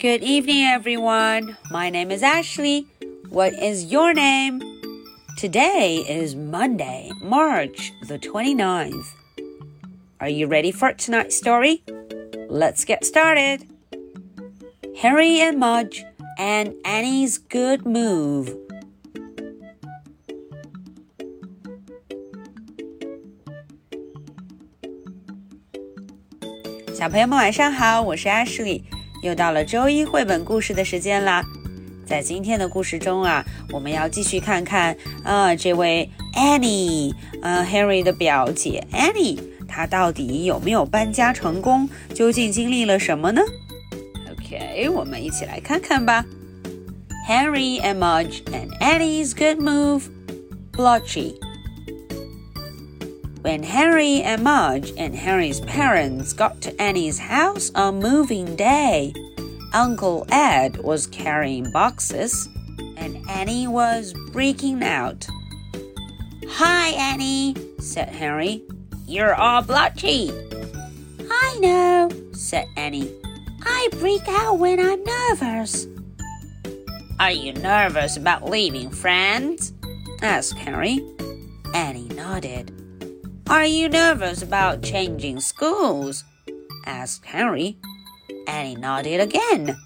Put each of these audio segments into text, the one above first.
Good evening, everyone. My name is Ashley. What is your name? Today is Monday, March the 29th. Are you ready for tonight's story? Let's get started. Henry and Mudge and Annie's Good Move. Ashley。又到了周一绘本故事的时间啦。在今天的故事中啊，我们要继续看看啊，这位 Annie，呃，Harry 的表姐 Annie，她到底有没有搬家成功？究竟经历了什么呢？OK，我们一起来看看吧。Harry and Mudge and Annie's good move, blotchy. When Harry and Mudge and Harry's parents got to Annie's house on moving day, Uncle Ed was carrying boxes and Annie was breaking out. Hi, Annie, said Harry. You're all blotchy. I know, said Annie. I break out when I'm nervous. Are you nervous about leaving friends? asked Harry. Annie nodded. Are you nervous about changing schools? asked Harry. Annie nodded again.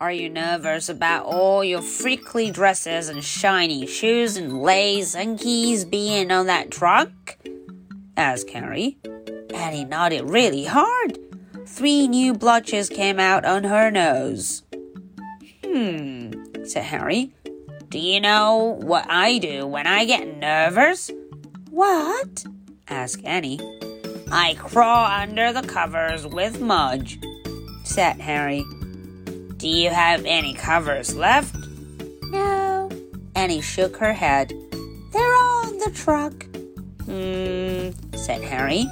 Are you nervous about all your freakly dresses and shiny shoes and lace and keys being on that truck? asked Harry. Annie nodded really hard. Three new blotches came out on her nose. Hmm, said Harry. Do you know what I do when I get nervous? What? asked Annie. I crawl under the covers with Mudge, said Harry. Do you have any covers left? No. Annie shook her head. They're all in the truck. Hmm, said Harry.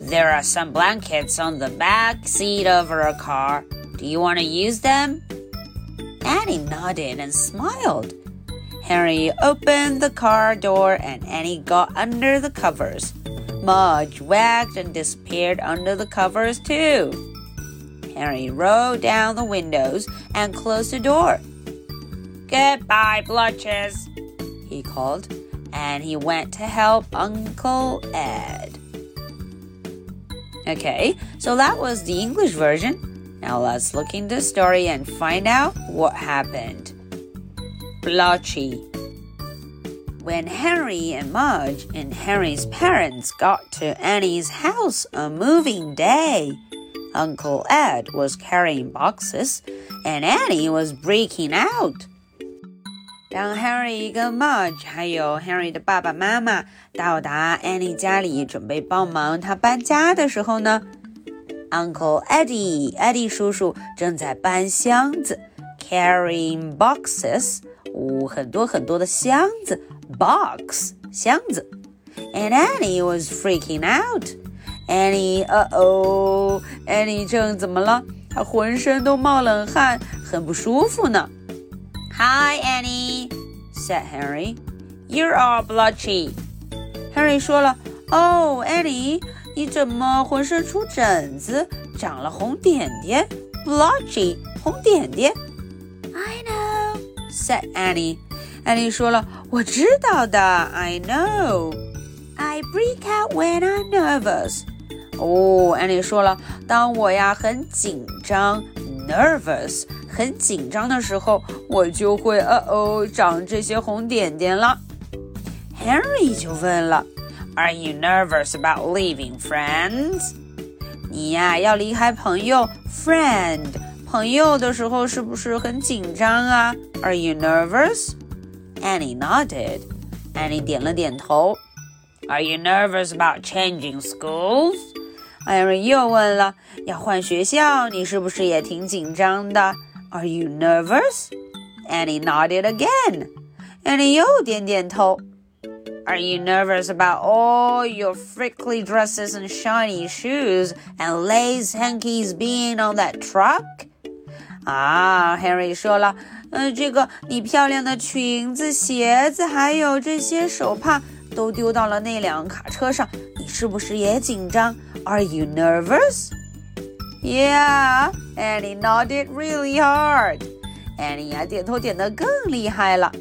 There are some blankets on the back seat of our car. Do you want to use them? Annie nodded and smiled. Harry opened the car door and Annie got under the covers. Mudge wagged and disappeared under the covers, too. Harry rolled down the windows and closed the door. Goodbye, Blotches, he called, and he went to help Uncle Ed. Okay, so that was the English version. Now let's look into the story and find out what happened blotchy. When Harry and Mudge and Harry's parents got to Annie's house a moving day, Uncle Ed was carrying boxes and Annie was breaking out. 当 Harry 跟 Mudge 还有 Harry 的爸爸妈妈到达 Annie 家里，准备帮忙她搬家的时候呢，Uncle Eddie 叔叔正在搬箱子，carrying boxes。呜、哦，很多很多的箱子 box 箱子，and Annie was freaking out. Annie，呃哦，Annie 正怎么了？她浑身都冒冷汗，很不舒服呢。Hi, Annie, said Harry. You're all blotchy. Harry 说了，哦，Annie，你怎么浑身出疹子，长了红点点？Blotchy，红点点。 I know, said Annie. 安妮说了：“我知道的，I know. I break out when I'm nervous.” 哦，安妮说了：“当我呀很紧张，nervous，很紧张的时候，我就会呃哦长这些红点点了。” Henry 就问了：“Are you nervous about leaving friends？” 你呀要离开朋友，friend， 朋友的时候是不是很紧张啊？Are you nervous？Annie nodded. Annie 点了点头。Are you nervous about changing schools? Aaron 又问了，要换学校，你是不是也挺紧张的？Are you nervous? Annie nodded again. Annie 又点点头。Are you nervous about all your frickly dresses and shiny shoes and lace hankies being on that truck? 啊，Harry 说了，嗯、呃，这个你漂亮的裙子、鞋子，还有这些手帕，都丢到了那辆卡车上，你是不是也紧张？Are you nervous? Yeah, Annie nodded really hard. Annie 呀，点头点得更厉害了。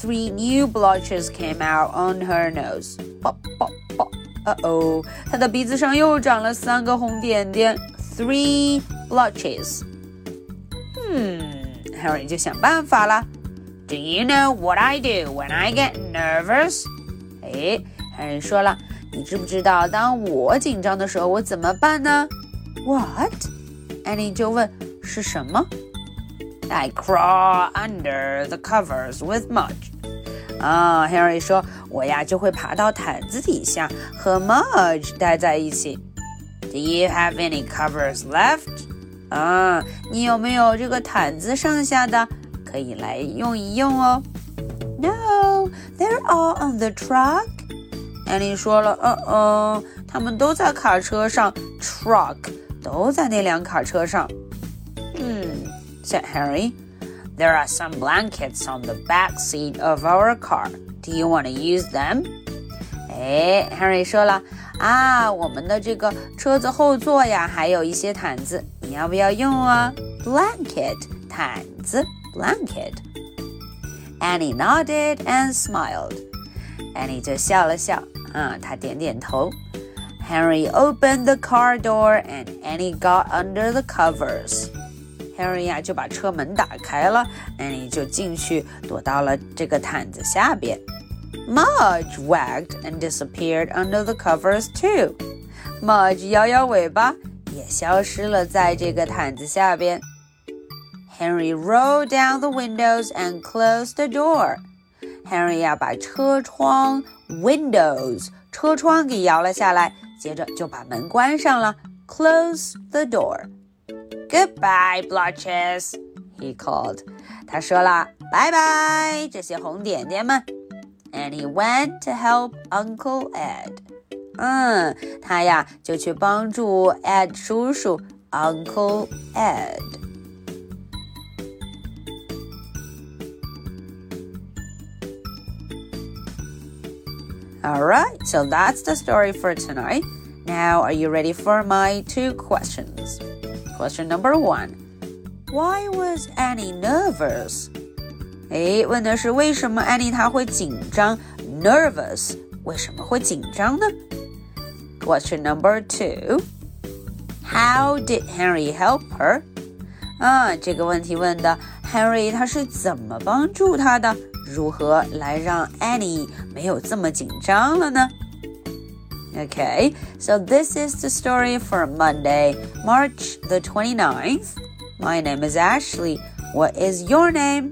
Three new blotches came out on her nose. Pop, pop, pop. Uh oh，她的鼻子上又长了三个红点点。Three blotches. Hmm. 嗯，Harry 就想办法啦。Do you know what I do when I get nervous？哎，Harry 说了，你知不知道当我紧张的时候我怎么办呢？What？Annie 就问是什么？I crawl under the covers with Mudge。啊，Harry 说，我呀就会爬到毯子底下和 Mudge 待在一起。Do you have any covers left？啊，你有没有这个毯子上下的，可以来用一用哦？No, they're all on the truck. 安妮说了，嗯嗯，他们都在卡车上，truck 都在那辆卡车上。嗯，said Harry. There are some blankets on the back seat of our car. Do you want to use them? 哎，Harry 说了啊，我们的这个车子后座呀，还有一些毯子。你要不要用啊？Blanket 毯子，blanket。Annie nodded and smiled. Annie 就笑了笑，啊，她点点头。Henry opened the car door and Annie got under the covers. Henry 呀就把车门打开了，Annie 就进去躲到了这个毯子下边。 Mudge wagged and disappeared under the covers too. Mudge 摇摇尾巴。也消失了在这个毯子下边。Henry rolled down the windows and closed the door. Henry 呀，把车窗 windows 车窗给摇了下来，接着就把门关上了。Close the door. Goodbye, blotches. He called. 他说了，拜拜，这些红点点们。 And he went to help Uncle Ed. 嗯，他呀就去帮助 Ed 叔叔 Uncle Ed。Alright, so that's the story for tonight. Now, are you ready for my two questions? Question number one Why was Annie nervous? 诶，问的是为什么 Annie 她会紧张？Nervous 为什么会紧张呢？Question number two How did Henry help her? 啊，这个问题问的 Henry 他是怎么帮助他的？如何来让 Annie 没有这么紧张了呢？Okay, so this is the story for Monday, March the 29th. My name is Ashley. What is your name?